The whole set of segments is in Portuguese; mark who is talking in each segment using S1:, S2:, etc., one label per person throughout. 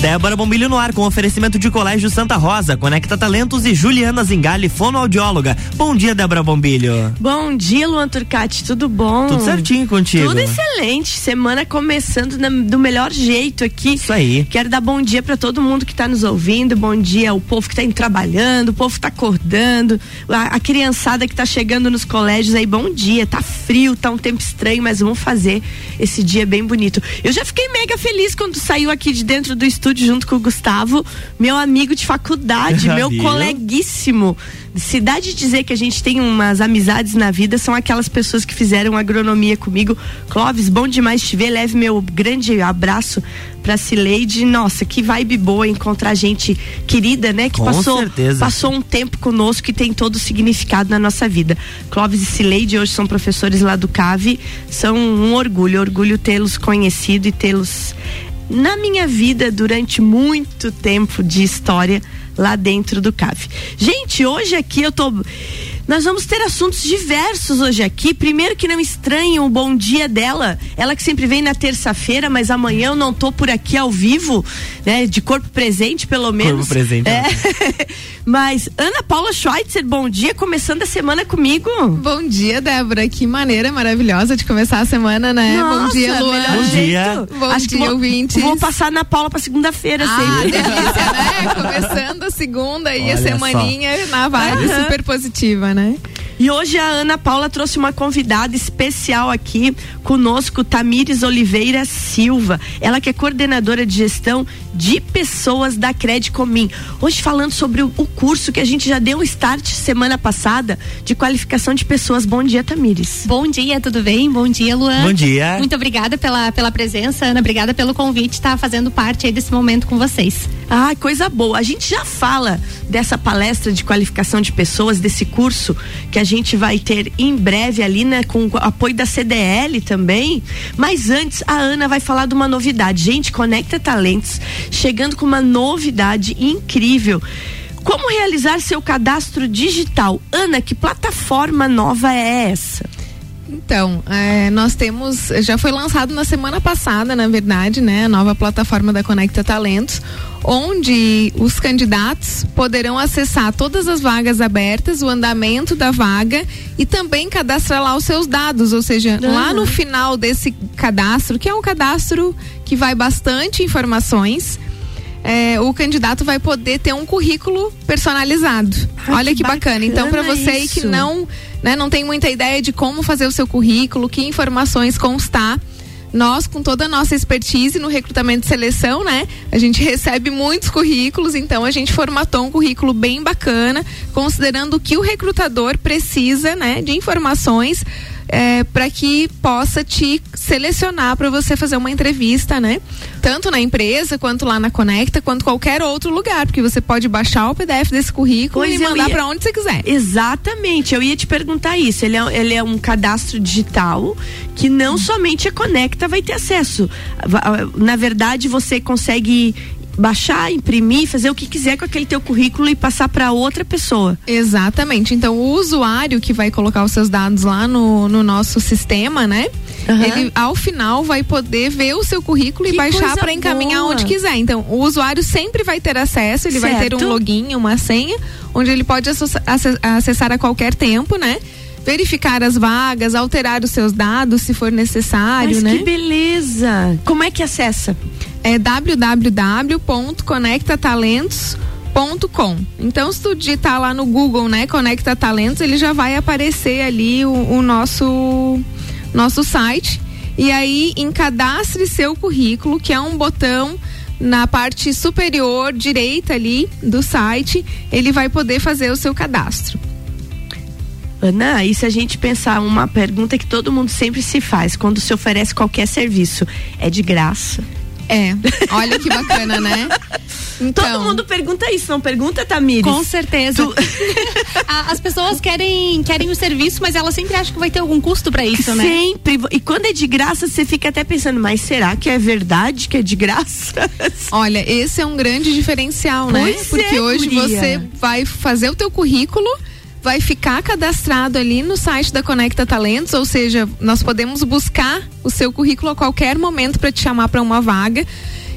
S1: Débora Bombilho no ar com oferecimento de Colégio Santa Rosa, Conecta Talentos e Juliana Zingali, fonoaudióloga. Bom dia, Débora Bombilho.
S2: Bom dia, Luan Turcati, tudo bom?
S1: Tudo certinho contigo.
S2: Tudo excelente. Semana começando na, do melhor jeito aqui.
S1: Isso aí.
S2: Quero dar bom dia para todo mundo que está nos ouvindo. Bom dia ao povo que está indo trabalhando, o povo que tá acordando, a, a criançada que está chegando nos colégios aí. Bom dia. Tá frio, tá um tempo estranho, mas vamos fazer esse dia bem bonito. Eu já fiquei mega feliz quando saiu aqui de dentro do estúdio estúdio junto com o Gustavo, meu amigo de faculdade, meu coleguíssimo. Cidade dizer que a gente tem umas amizades na vida são aquelas pessoas que fizeram agronomia comigo. Clóvis, bom demais te ver. Leve meu grande abraço pra Cileide. Nossa, que vibe boa encontrar gente querida, né? Que
S1: Com
S2: passou,
S1: certeza.
S2: passou um tempo conosco que tem todo o significado na nossa vida. Clóvis e Cileide hoje são professores lá do CAVE. São um orgulho, orgulho tê-los conhecido e tê-los na minha vida durante muito tempo de história lá dentro do CAF. Gente, hoje aqui eu tô nós vamos ter assuntos diversos hoje aqui. Primeiro que não estranhem o bom dia dela. Ela que sempre vem na terça-feira, mas amanhã eu não tô por aqui ao vivo, né? De corpo presente, pelo menos.
S1: Corpo presente.
S2: É. mas Ana Paula Schweitzer, bom dia, começando a semana comigo.
S3: Bom dia, Débora. Que maneira maravilhosa de começar a semana, né?
S2: Nossa,
S3: bom dia, Luan.
S1: Bom dia.
S3: Bom
S2: Acho que
S3: dia,
S2: vou,
S3: ouvintes.
S2: Vou passar na Paula pra segunda-feira,
S3: Ah,
S2: sempre.
S3: delícia, né? Começando a segunda e a
S1: Olha
S3: semaninha na vibe
S2: Aham.
S3: super positiva, né?
S2: E hoje a Ana Paula trouxe uma convidada especial aqui conosco, Tamires Oliveira Silva. Ela que é coordenadora de gestão de pessoas da Credicomim. Hoje falando sobre o, o curso que a gente já deu um start semana passada de qualificação de pessoas. Bom dia, Tamires.
S4: Bom dia, tudo bem? Bom dia, Luan.
S1: Bom dia.
S4: Muito obrigada pela, pela presença, Ana. Obrigada pelo convite, estar fazendo parte aí desse momento com vocês.
S2: Ah, coisa boa. A gente já fala dessa palestra de qualificação de pessoas, desse curso que a gente vai ter em breve ali, né, com apoio da CDL também. Mas antes, a Ana vai falar de uma novidade. Gente, Conecta Talentos, chegando com uma novidade incrível. Como realizar seu cadastro digital? Ana, que plataforma nova é essa?
S3: Então, é, nós temos, já foi lançado na semana passada, na verdade, né, a nova plataforma da Conecta Talentos, onde os candidatos poderão acessar todas as vagas abertas, o andamento da vaga e também cadastrar lá os seus dados, ou seja, lá no final desse cadastro, que é um cadastro que vai bastante informações, é, o candidato vai poder ter um currículo personalizado. Olha
S2: que
S3: que, bacana. Então, para
S2: bacana
S3: você aí que não, né, não tem muita ideia de como fazer o seu currículo, que informações constar, nós, com toda a nossa expertise no recrutamento e seleção, né? A gente recebe muitos currículos, então a gente formatou um currículo bem bacana, considerando que o recrutador precisa, né, de informações é, para que possa te selecionar para você fazer uma entrevista, né? Tanto na empresa, quanto lá na Conecta, quanto qualquer outro lugar, porque você pode baixar o PDF desse currículo
S2: Pois
S3: e mandar
S2: ia-
S3: para onde você quiser.
S2: Exatamente, eu ia te perguntar isso. Ele é, ele é um cadastro digital que não somente a Conecta vai ter acesso. Na verdade, você consegue baixar, imprimir, fazer o que quiser com aquele teu currículo e passar para outra pessoa.
S3: Exatamente. Então, o usuário que vai colocar os seus dados lá no, no nosso sistema, né?
S2: Aham.
S3: Ele, ao final, vai poder ver o seu currículo
S2: Que
S3: e baixar para encaminhar
S2: boa.
S3: onde quiser. Então, o usuário sempre vai ter acesso, ele vai ter
S2: Certo.
S3: um login, uma senha, onde ele pode acessar a qualquer tempo, né? Verificar as vagas, alterar os seus dados se for necessário,
S2: Mas
S3: né?
S2: que beleza! Como é que acessa?
S3: É www.conectatalentos.com. Então, se tu digitar lá no Google, né, Conecta Talentos, ele já vai aparecer ali o, o nosso nosso site. E aí, encadastre seu currículo, que é um botão na parte superior direita ali do site, ele vai poder fazer o seu cadastro.
S2: Ana, e se a gente pensar uma pergunta que todo mundo sempre se faz quando se oferece qualquer serviço, é de graça?
S3: É, olha que bacana, né? Então,
S2: Todo mundo pergunta isso, não pergunta, Tamires?
S4: Com certeza.
S2: Tu-
S4: As pessoas querem, querem o serviço, mas elas sempre acham que vai ter algum custo para isso, né?
S2: Sempre. E quando é de graça, você fica até pensando, mas será que é verdade que é de graça?
S3: Olha, esse é um grande diferencial, né?
S2: Pois
S3: Porque
S2: é,
S3: hoje
S2: guria.
S3: você vai fazer o teu currículo, vai ficar cadastrado ali no site da Conecta Talentos, ou seja, nós podemos buscar o seu currículo a qualquer momento para te chamar para uma vaga.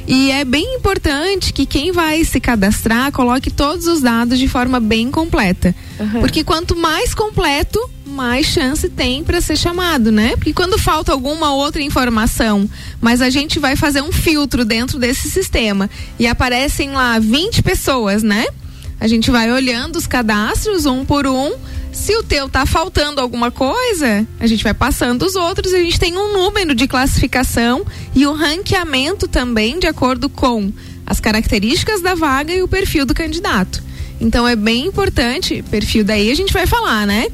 S3: E é bem importante que quem vai se cadastrar coloque todos os dados de forma bem completa. Uhum. Porque quanto mais completo, mais chance tem para ser chamado, né? Porque quando falta alguma outra informação, mas a gente vai fazer um filtro dentro desse sistema e aparecem lá 20 pessoas, né? A gente vai olhando os cadastros um por um. Se o teu tá faltando alguma coisa, a gente vai passando os outros a gente tem um número de classificação e o ranqueamento também de acordo com as características da vaga e o perfil do candidato. Então é bem importante, perfil daí a gente vai falar, né?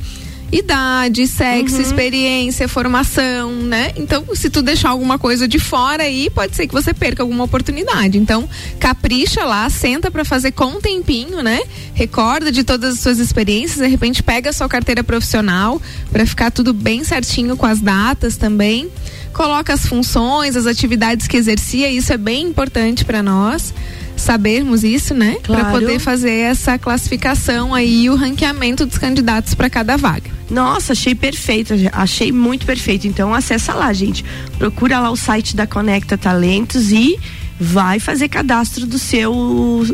S3: Idade, sexo, uhum. experiência, formação, né? Então, se tu deixar alguma coisa de fora aí, pode ser que você perca alguma oportunidade. Então, capricha lá, senta para fazer com um tempinho, né? Recorda de todas as suas experiências, de repente pega a sua carteira profissional para ficar tudo bem certinho com as datas também. Coloca as funções, as atividades que exercia, isso é bem importante para nós sabermos isso, né? Claro. Para poder fazer essa classificação aí, o ranqueamento dos candidatos para cada vaga.
S2: Nossa, achei perfeito, achei muito perfeito. Então acessa lá, gente. Procura lá o site da Conecta Talentos e vai fazer cadastro do seu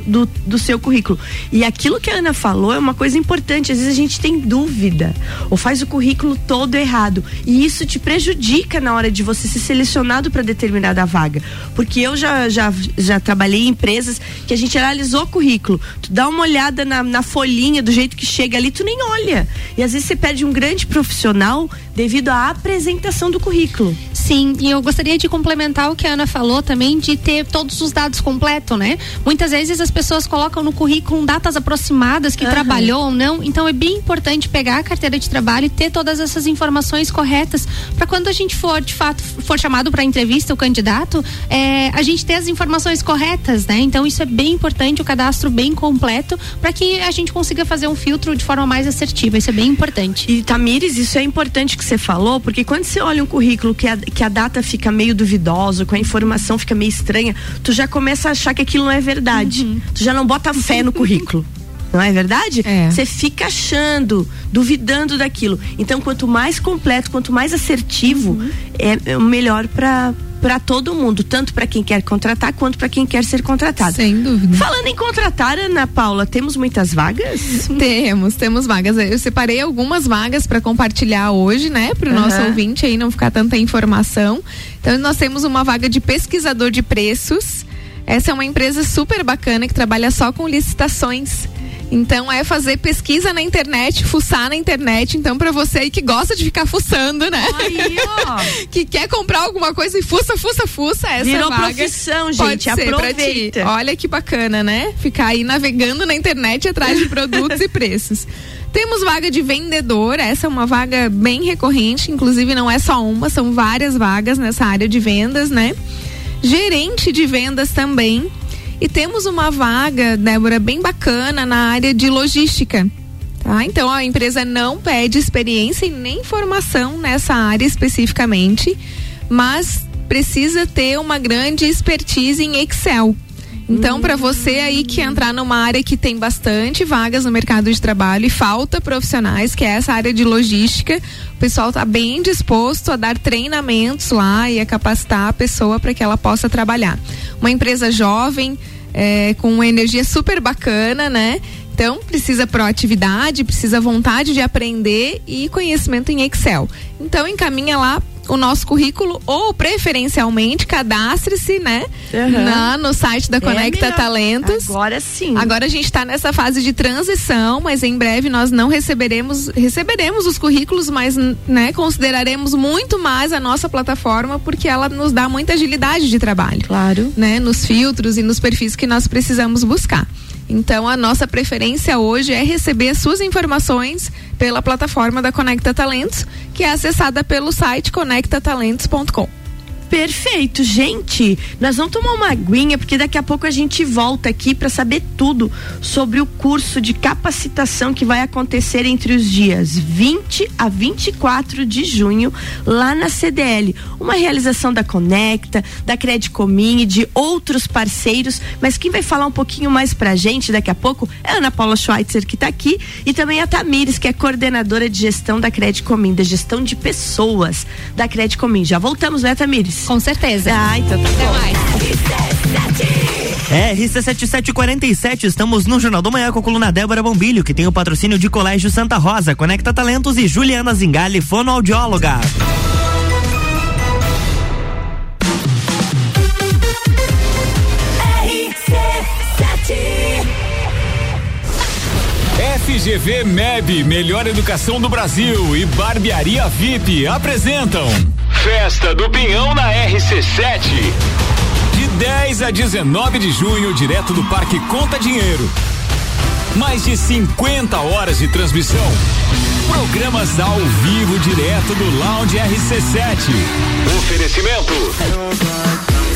S2: do, do seu currículo. E aquilo que a Ana falou é uma coisa importante. Às vezes a gente tem dúvida ou faz o currículo todo errado e isso te prejudica na hora de você ser selecionado para determinada vaga. Porque eu já, já, já trabalhei em empresas que a gente analisou o currículo. Tu dá uma olhada na, na folhinha do jeito que chega ali, tu nem olha. E às vezes você perde um grande profissional devido à apresentação do currículo.
S4: Sim, e eu gostaria de complementar o que a Ana falou também de ter todos os dados completos, né? Muitas vezes as pessoas colocam no currículo datas aproximadas que uhum. trabalhou ou não, então é bem importante pegar a carteira de trabalho e ter todas essas informações corretas para quando a gente for de fato for chamado para entrevista o candidato, é, a gente ter as informações corretas, né? Então isso é bem importante, o cadastro bem completo para que a gente consiga fazer um filtro de forma mais assertiva. Isso é bem importante.
S2: E Tamires, isso é importante que você falou, porque quando você olha um currículo que a, que a data fica meio duvidosa, com a informação fica meio estranha, tu já começa a achar que aquilo não é verdade. Uhum. Tu já não bota fé no currículo. Não é verdade?
S3: É.
S2: Você é. fica achando, duvidando daquilo. Então, quanto mais completo, quanto mais assertivo, uhum. é, é melhor para para todo mundo, tanto para quem quer contratar quanto para quem quer ser contratado.
S3: Sem dúvida.
S2: Falando em contratar, Ana Paula, temos muitas vagas?
S3: Temos, temos vagas. Eu separei algumas vagas para compartilhar hoje, né, para o uhum. nosso ouvinte aí não ficar tanta informação. Então, nós temos uma vaga de pesquisador de preços. Essa é uma empresa super bacana que trabalha só com licitações. Então é fazer pesquisa na internet, fuçar na internet. Então, para você aí que gosta de ficar fuçando, né?
S2: Aí, ó.
S3: que quer comprar alguma coisa e fuça, fuça, fuça, essa
S2: Virou
S3: vaga
S2: profissão,
S3: gente.
S2: Pode aproveita.
S3: Olha que bacana, né? Ficar aí navegando na internet atrás de produtos e preços. Temos vaga de vendedor, essa é uma vaga bem recorrente, inclusive não é só uma, são várias vagas nessa área de vendas, né? Gerente de vendas também. E temos uma vaga, Débora, bem bacana na área de logística. Tá? Então a empresa não pede experiência e nem formação nessa área especificamente, mas precisa ter uma grande expertise em Excel. Então, para você aí que entrar numa área que tem bastante vagas no mercado de trabalho e falta profissionais, que é essa área de logística, o pessoal está bem disposto a dar treinamentos lá e a capacitar a pessoa para que ela possa trabalhar. Uma empresa jovem, é, com uma energia super bacana, né? Então, precisa proatividade, precisa vontade de aprender e conhecimento em Excel. Então, encaminha lá o nosso currículo ou preferencialmente cadastre-se, né? Uhum. Na, no site da é Conecta é Talentos.
S2: Agora sim.
S3: Agora a gente está nessa fase de transição, mas em breve nós não receberemos receberemos os currículos, mas né, consideraremos muito mais a nossa plataforma porque ela nos dá muita agilidade de trabalho.
S2: Claro.
S3: Né, nos filtros e nos perfis que nós precisamos buscar. Então, a nossa preferência hoje é receber as suas informações pela plataforma da Conecta Talentos, que é acessada pelo site conectatalentos.com.
S2: Perfeito, gente. Nós vamos tomar uma aguinha porque daqui a pouco a gente volta aqui para saber tudo sobre o curso de capacitação que vai acontecer entre os dias 20 a 24 de junho lá na CDL. Uma realização da Conecta, da Credicomim e de outros parceiros, mas quem vai falar um pouquinho mais pra gente daqui a pouco é a Ana Paula Schweitzer que está aqui e também a Tamires, que é coordenadora de gestão da Credicomim, da gestão de pessoas da Credicomim. Já voltamos, né, Tamires?
S4: Com certeza.
S2: Ah, então tá
S4: Até
S2: bom.
S4: mais.
S1: RC7747, estamos no Jornal do Manhã com a coluna Débora Bombilho, que tem o patrocínio de Colégio Santa Rosa, Conecta Talentos e Juliana Zingali, fonoaudióloga.
S5: FGV MEB, melhor educação do Brasil e Barbearia VIP apresentam Festa do Pinhão na RC7. De 10 a 19 de junho, direto do Parque Conta Dinheiro. Mais de 50 horas de transmissão. Programas ao vivo direto do Lounge RC7. Oferecimento.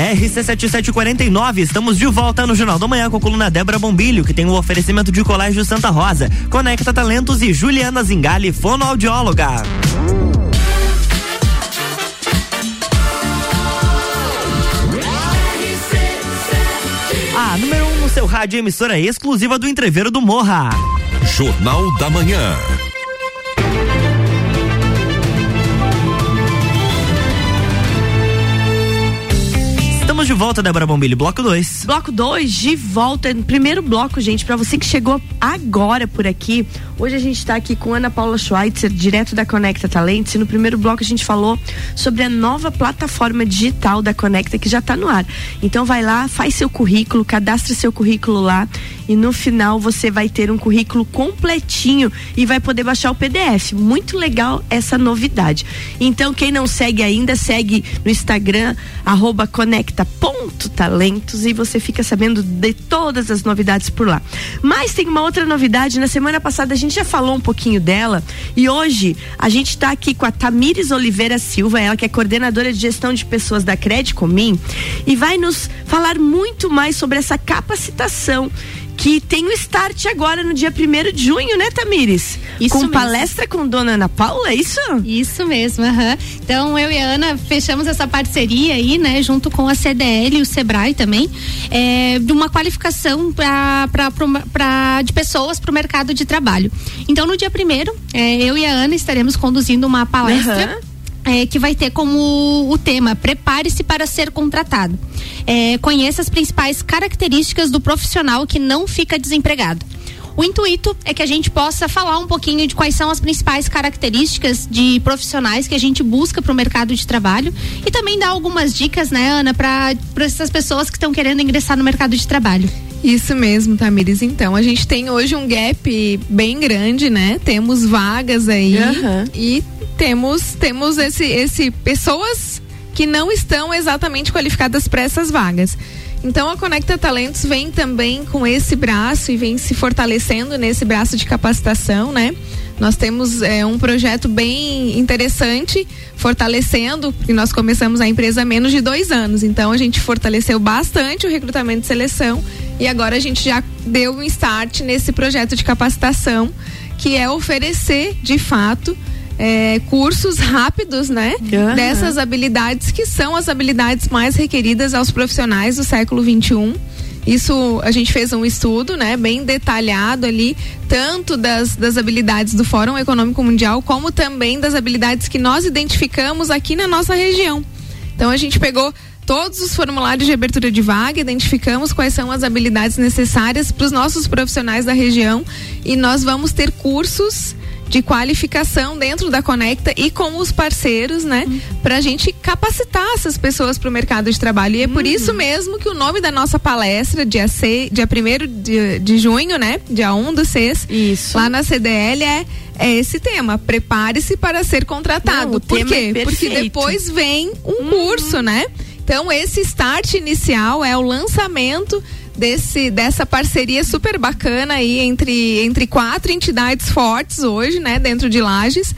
S1: RC7749, estamos de volta no Jornal do Manhã com a coluna Débora Bombilho, que tem o oferecimento de Colégio Santa Rosa, Conecta Talentos e Juliana Zingali, fonoaudióloga. A número 1 um no seu rádio emissora exclusiva do Entreveiro do Morra.
S6: Jornal da Manhã.
S1: Estamos de volta, Débora Bombilho, bloco 2.
S2: Bloco 2, de volta. Primeiro bloco, gente, para você que chegou agora por aqui. Hoje a gente está aqui com Ana Paula Schweitzer, direto da Conecta Talentos. E no primeiro bloco a gente falou sobre a nova plataforma digital da Conecta que já está no ar. Então vai lá, faz seu currículo, cadastre seu currículo lá e no final você vai ter um currículo completinho e vai poder baixar o PDF. Muito legal essa novidade. Então quem não segue ainda, segue no Instagram, arroba conecta.talentos e você fica sabendo de todas as novidades por lá. Mas tem uma outra novidade, na semana passada a gente já falou um pouquinho dela e hoje a gente está aqui com a Tamires Oliveira Silva, ela que é coordenadora de gestão de pessoas da Credicomim e vai nos falar muito mais sobre essa capacitação que tem o start agora no dia 1 de junho, né, Tamires?
S4: Isso
S2: com
S4: mesmo.
S2: palestra com Dona Ana Paula, é isso?
S4: Isso mesmo, aham. Então eu e a Ana fechamos essa parceria aí, né, junto com a CDL e o Sebrae também, é, de uma qualificação pra, pra, pra, pra- de pessoas para o mercado de trabalho. Então no dia primeiro, é, eu e a Ana estaremos conduzindo uma palestra.
S2: Aham.
S4: É, que vai ter como o tema Prepare-se para ser contratado. É, conheça as principais características do profissional que não fica desempregado. O intuito é que a gente possa falar um pouquinho de quais são as principais características de profissionais que a gente busca para o mercado de trabalho e também dar algumas dicas, né, Ana, para essas pessoas que estão querendo ingressar no mercado de trabalho.
S3: Isso mesmo, Tamires. Então, a gente tem hoje um gap bem grande, né? Temos vagas aí
S2: Aham.
S3: e temos temos esse esse pessoas que não estão exatamente qualificadas para essas vagas. Então a Conecta Talentos vem também com esse braço e vem se fortalecendo nesse braço de capacitação, né? Nós temos é, um projeto bem interessante, fortalecendo, porque nós começamos a empresa há menos de dois anos. Então a gente fortaleceu bastante o recrutamento e seleção e agora a gente já deu um start nesse projeto de capacitação, que é oferecer, de fato, é, cursos rápidos, né?
S2: Aham.
S3: Dessas habilidades que são as habilidades mais requeridas aos profissionais do século 21. Isso a gente fez um estudo, né, bem detalhado ali, tanto das, das habilidades do Fórum Econômico Mundial, como também das habilidades que nós identificamos aqui na nossa região. Então a gente pegou todos os formulários de abertura de vaga, identificamos quais são as habilidades necessárias para os nossos profissionais da região e nós vamos ter cursos de qualificação dentro da Conecta e com os parceiros, né? Uhum. Para a gente capacitar essas pessoas para o mercado de trabalho. E é por uhum. isso mesmo que o nome da nossa palestra, dia, 6, dia 1 de, de junho, né? Dia 1 um do 6,
S2: isso.
S3: lá na CDL é é esse tema. Prepare-se para ser contratado.
S2: Não,
S3: Por quê?
S2: É
S3: Porque depois vem um uhum. curso, né? Então, esse start inicial é o lançamento desse dessa parceria super bacana aí entre entre quatro entidades fortes hoje, né, dentro de Lages,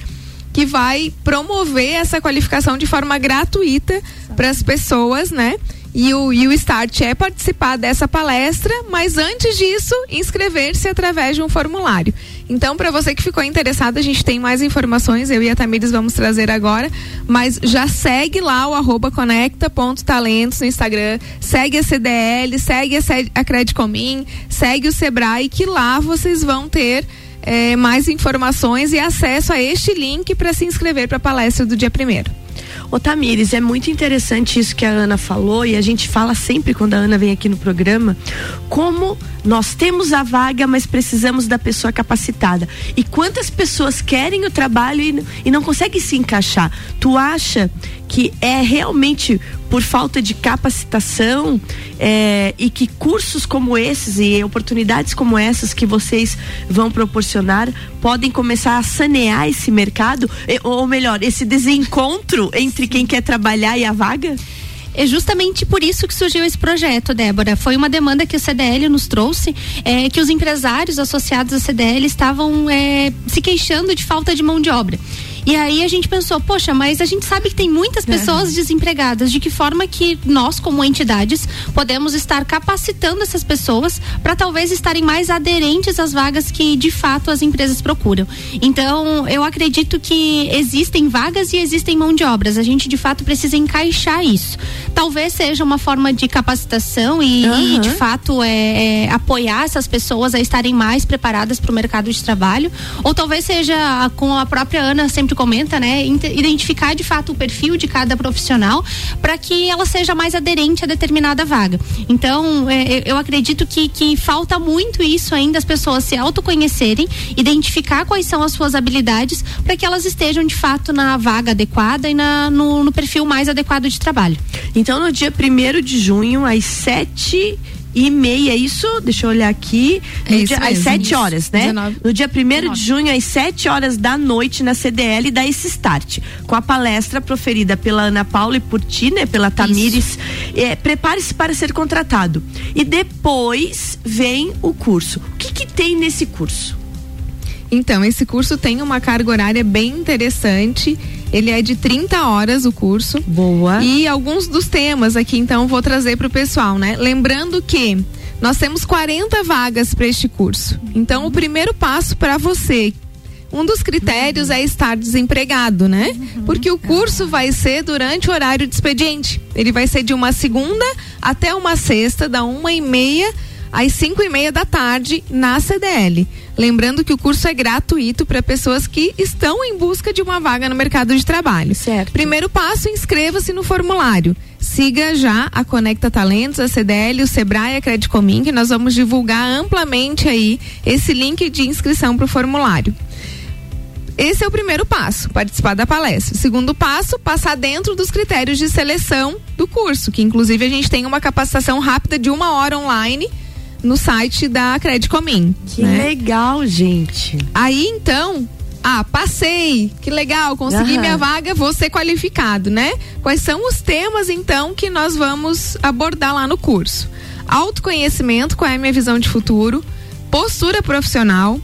S3: que vai promover essa qualificação de forma gratuita para as pessoas, né? E o, e o Start é participar dessa palestra, mas antes disso, inscrever-se através de um formulário. Então, para você que ficou interessado, a gente tem mais informações, eu e a Tamires vamos trazer agora, mas já segue lá o arroba conecta.talentos no Instagram, segue a CDL, segue a Credicomim, segue o Sebrae, que lá vocês vão ter é, mais informações e acesso a este link para se inscrever para a palestra do dia primeiro.
S2: Ô Tamires, é muito interessante isso que a Ana falou e a gente fala sempre quando a Ana vem aqui no programa, como nós temos a vaga, mas precisamos da pessoa capacitada. E quantas pessoas querem o trabalho e, e não conseguem se encaixar? Tu acha que é realmente por falta de capacitação é, e que cursos como esses e oportunidades como essas que vocês vão proporcionar podem começar a sanear esse mercado, ou melhor, esse desencontro entre quem quer trabalhar e a vaga?
S4: É justamente por isso que surgiu esse projeto, Débora. Foi uma demanda que o CDL nos trouxe, é, que os empresários associados à CDL estavam é, se queixando de falta de mão de obra. E aí a gente pensou, poxa, mas a gente sabe que tem muitas pessoas é. desempregadas. De que forma que nós, como entidades, podemos estar capacitando essas pessoas para talvez estarem mais aderentes às vagas que de fato as empresas procuram. Então, eu acredito que existem vagas e existem mão de obras. A gente de fato precisa encaixar isso. Talvez seja uma forma de capacitação e, uhum. e de fato é, é, apoiar essas pessoas a estarem mais preparadas para o mercado de trabalho. Ou talvez seja com a própria Ana sempre comenta, né? Identificar de fato o perfil de cada profissional para que ela seja mais aderente a determinada vaga. Então, é, eu acredito que, que falta muito isso ainda, as pessoas se autoconhecerem, identificar quais são as suas habilidades para que elas estejam de fato na vaga adequada e na, no, no perfil mais adequado de trabalho.
S2: Então, no dia 1 de junho, às sete e meia, isso? Deixa eu olhar aqui. É dia, às 7 horas, né? 19, no dia 1 de junho, às 7 horas da noite, na CDL, dá esse start. Com a palestra proferida pela Ana Paula e por ti, né? Pela Tamires. É, Prepare-se para ser contratado. E depois vem o curso. O que, que tem nesse curso?
S3: Então, esse curso tem uma carga horária bem interessante. Ele é de 30 horas o curso.
S2: Boa.
S3: E alguns dos temas aqui, então, vou trazer para o pessoal, né? Lembrando que nós temos 40 vagas para este curso. Então, o primeiro passo para você um dos critérios é estar desempregado, né? Porque o curso vai ser durante o horário de expediente. Ele vai ser de uma segunda até uma sexta, da uma e meia às 5 e meia da tarde na CDL. Lembrando que o curso é gratuito para pessoas que estão em busca de uma vaga no mercado de trabalho.
S2: Certo.
S3: Primeiro passo, inscreva-se no formulário. Siga já a Conecta Talentos, a CDL, o Sebrae, a Credicomim, que nós vamos divulgar amplamente aí esse link de inscrição para o formulário. Esse é o primeiro passo, participar da palestra. O segundo passo, passar dentro dos critérios de seleção do curso, que inclusive a gente tem uma capacitação rápida de uma hora online no site da Credicomim.
S2: Que né? legal, gente.
S3: Aí então, ah, passei, que legal, consegui uhum. minha vaga, vou ser qualificado, né? Quais são os temas então que nós vamos abordar lá no curso? Autoconhecimento, qual é a minha visão de futuro? Postura profissional,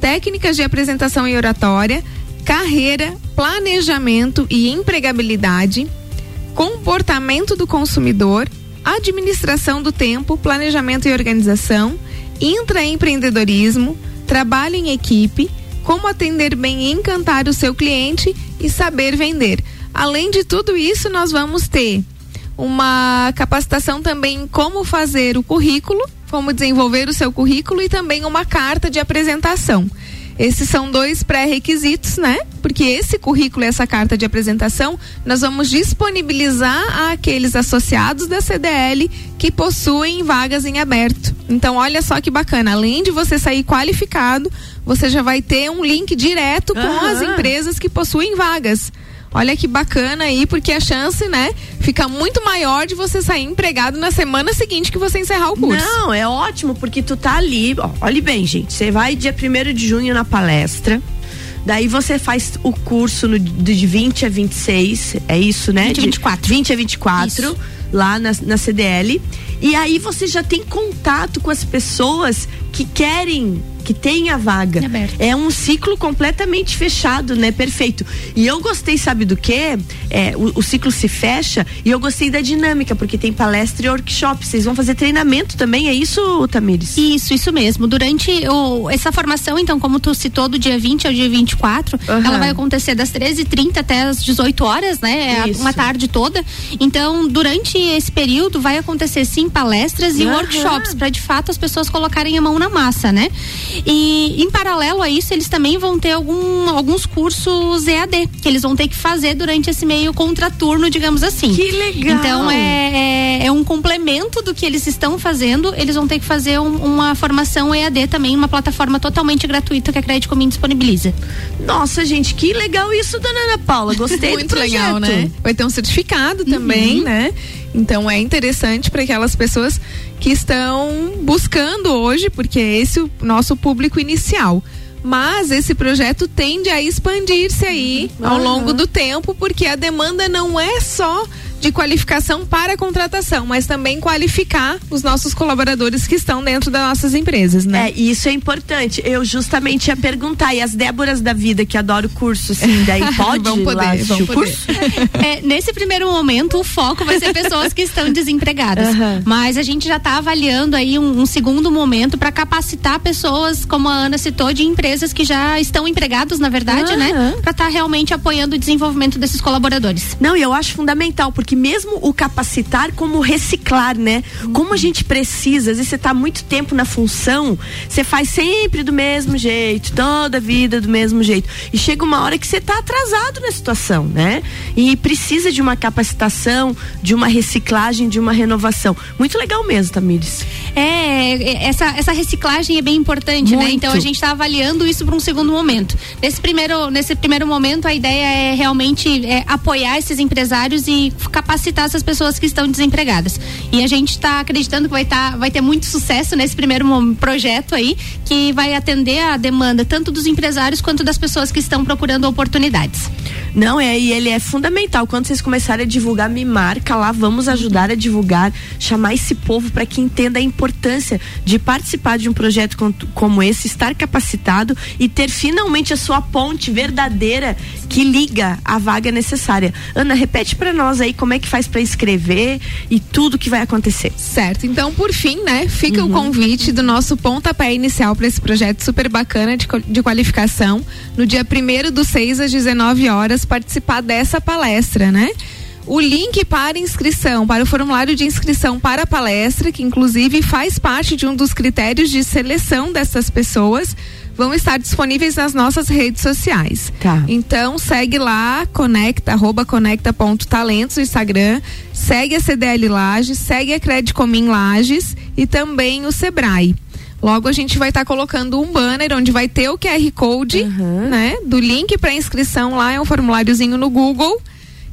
S3: técnicas de apresentação e oratória, carreira, planejamento e empregabilidade, comportamento do consumidor administração do tempo, planejamento e organização, intraempreendedorismo, trabalho em equipe, como atender bem e encantar o seu cliente e saber vender. Além de tudo isso, nós vamos ter uma capacitação também em como fazer o currículo, como desenvolver o seu currículo e também uma carta de apresentação. Esses são dois pré-requisitos, né? Porque esse currículo e essa carta de apresentação nós vamos disponibilizar àqueles associados da CDL que possuem vagas em aberto. Então, olha só que bacana. Além de você sair qualificado, você já vai ter um link direto com
S2: Aham.
S3: as empresas que possuem vagas. Olha que bacana aí, porque a chance, né, fica muito maior de você sair empregado na semana seguinte que você encerrar o curso.
S2: Não, é ótimo, porque tu tá ali. Ó, olhe bem, gente. Você vai dia 1 de junho na palestra. Daí você faz o curso no, de 20 a 26, é isso, né?
S4: 20 a
S2: De
S4: 24.
S2: 20 a 24,
S4: Isso.
S2: lá na, na CDL. E aí você já tem contato com as pessoas que querem, que têm a vaga.
S4: Aberto.
S2: É um ciclo completamente fechado, né? Perfeito. E eu gostei, sabe do quê? É, o, o ciclo se fecha e eu gostei da dinâmica, porque tem palestra e workshop. Vocês vão fazer treinamento também, é isso, Tamires?
S4: Isso, isso mesmo. Durante o- essa formação, então, como tu citou, do dia 20 ao dia 24,
S2: Aham.
S4: ela vai acontecer das 13h30 até as 18 horas, né? É
S2: Isso.
S4: uma tarde toda. Então, durante esse período, vai acontecer sim palestras e
S2: Aham.
S4: workshops, para de fato as pessoas colocarem a mão na massa, né? E em paralelo a isso, eles também vão ter algum, alguns cursos EAD, que eles vão ter que fazer durante esse meio contraturno, digamos assim.
S2: Que legal.
S4: Então é, é, é um complemento do que eles estão fazendo. Eles vão ter que fazer um- uma formação EAD também, uma plataforma totalmente gratuita que a Crédito Comim disponibiliza.
S2: Nossa, gente, que legal isso, dona Ana Paula. Gostei
S3: Muito legal, né? Vai ter um certificado também, né? Então é interessante para aquelas pessoas que estão buscando hoje, porque é esse o nosso público inicial. Mas esse projeto tende a expandir-se aí ao
S2: Aham.
S3: longo do tempo, porque a demanda não é só de qualificação para a contratação, mas também qualificar os nossos colaboradores que estão dentro das nossas empresas, né?
S2: É, e isso é importante. Eu justamente ia perguntar, e as Déboras da vida que adoram curso, sim, daí pode
S3: Vão poder,
S2: lá
S3: vão poder.
S2: curso?
S4: É, nesse primeiro momento, o foco vai ser pessoas que estão desempregadas.
S2: Aham.
S4: Mas a gente já está avaliando aí um, um segundo momento para capacitar pessoas, como a Ana citou, de empresas que já estão empregados, na verdade, né?
S2: Aham.
S4: Para estar realmente apoiando o desenvolvimento desses colaboradores.
S2: Não, e eu acho fundamental, porque mesmo o capacitar como reciclar, né? Como a gente precisa, às vezes você tá muito tempo na função, você faz sempre do mesmo jeito, toda a vida do mesmo jeito. E chega uma hora que você tá atrasado na situação, né? E precisa de uma capacitação, de uma reciclagem, de uma renovação. Muito legal mesmo, Tamires.
S4: É, é, essa, essa reciclagem é bem importante, né?
S2: Muito.
S4: Então a gente está avaliando isso para um segundo momento. Nesse primeiro, nesse primeiro momento, a ideia é realmente é, apoiar esses empresários e capacitar essas pessoas que estão desempregadas. E a gente está acreditando que vai, tá, vai ter muito sucesso nesse primeiro projeto aí, que vai atender a demanda tanto dos empresários quanto das pessoas que estão procurando oportunidades.
S2: Não, é, e ele é fundamental. Quando vocês começarem a divulgar, me marca lá, vamos ajudar a divulgar, chamar esse povo para que entenda a importância de participar de um projeto com- como esse, estar capacitado e ter finalmente a sua ponte verdadeira que liga a vaga necessária. Ana, repete para nós aí como é que faz para escrever e tudo que vai acontecer.
S3: Certo. Então, por fim, né, fica o convite do nosso pontapé inicial para esse projeto super bacana de, de qualificação. No dia 1 do 6 às 19 horas, participar dessa palestra, né? O link para inscrição, para o formulário de inscrição para a palestra, que inclusive faz parte de um dos critérios de seleção dessas pessoas, vão estar disponíveis nas nossas redes sociais.
S2: Tá.
S3: Então segue lá, conecta, arroba conecta.talentos no Instagram, segue a CDL Lages, segue a Credicomim Lages e também o Sebrae. Logo a gente vai estar colocando um banner onde vai ter o QR Code, né? Do link para inscrição lá, é um formuláriozinho no Google,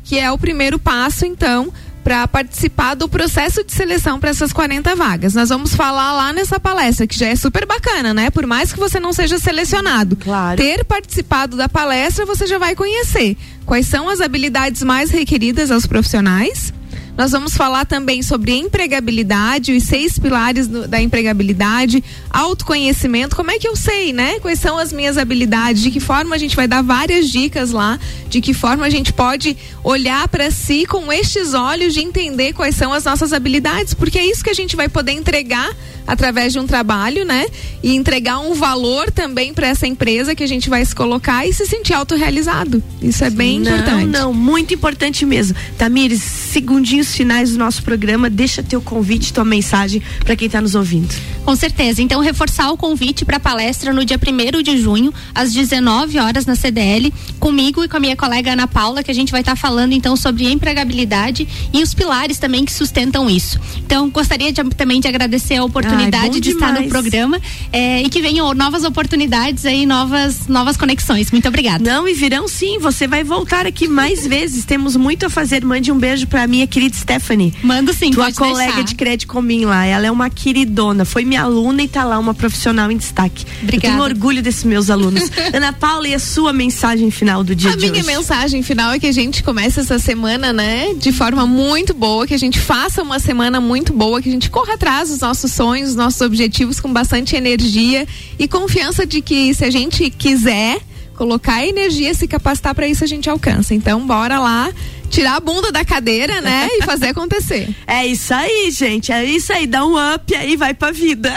S3: que é o primeiro passo, então, para participar do processo de seleção para essas 40 vagas. Nós vamos falar lá nessa palestra, que já é super bacana, né? Por mais que você não seja selecionado,
S2: Claro.
S3: ter participado da palestra, você já vai conhecer quais são as habilidades mais requeridas aos profissionais. Nós vamos falar também sobre empregabilidade, os seis pilares do- da empregabilidade, autoconhecimento, como é que eu sei, né? Quais são as minhas habilidades, de que forma a gente vai dar várias dicas lá, de que forma a gente pode olhar para si com estes olhos de entender quais são as nossas habilidades, porque é isso que a gente vai poder entregar através de um trabalho, né? E entregar um valor também para essa empresa que a gente vai se colocar e se sentir autorrealizado. Isso é bem
S2: não,
S3: importante.
S2: Não, muito importante mesmo. Tamires, segundinhos finais do nosso programa, deixa teu convite, tua mensagem para quem está nos ouvindo.
S4: Com certeza. Então, reforçar o convite para a palestra no dia 1 de junho, às 19 horas, na CDL, comigo e com a minha colega Ana Paula, que a gente vai estar tá falando então sobre empregabilidade e os pilares também que sustentam isso. Então, gostaria de, também de agradecer a oportunidade Ai, de demais. estar no programa é, e que venham novas oportunidades aí, novas, novas conexões. Muito obrigada.
S2: Não, e virão sim. Você vai voltar aqui mais vezes. Temos muito a fazer. Mande um beijo para minha querida Stephanie.
S4: Mando sim,
S2: Tua colega deixar. de crédito comigo lá. Ela é uma queridona. Foi minha aluna e tá lá uma profissional em destaque. Obrigada. Eu tenho orgulho desses meus alunos. Ana Paula, e a sua mensagem final do dia
S3: a
S2: de
S3: hoje? A minha mensagem final é que a gente comece essa semana, né, de forma muito boa, que a gente faça uma semana muito boa, que a gente corra atrás dos nossos sonhos, dos nossos objetivos com bastante energia e confiança de que se a gente quiser colocar energia, se capacitar para isso, a gente alcança. Então, bora lá tirar a bunda da cadeira, né? e fazer acontecer.
S2: É isso aí, gente. É isso aí. Dá um up aí, vai pra vida.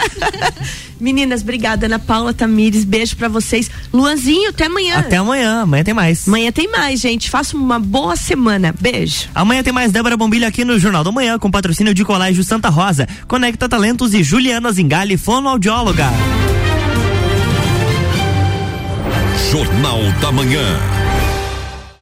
S2: Meninas, obrigada. Ana Paula Tamires, beijo para vocês. Luanzinho, até amanhã.
S1: Até amanhã. Amanhã tem mais.
S2: Amanhã tem mais, gente. Faça uma boa semana. Beijo.
S1: Amanhã tem mais Débora Bombilho aqui no Jornal da Manhã, com patrocínio de Colégio Santa Rosa. Conecta Talentos e Juliana Zingali, fonoaudióloga.
S6: Jornal da Manhã.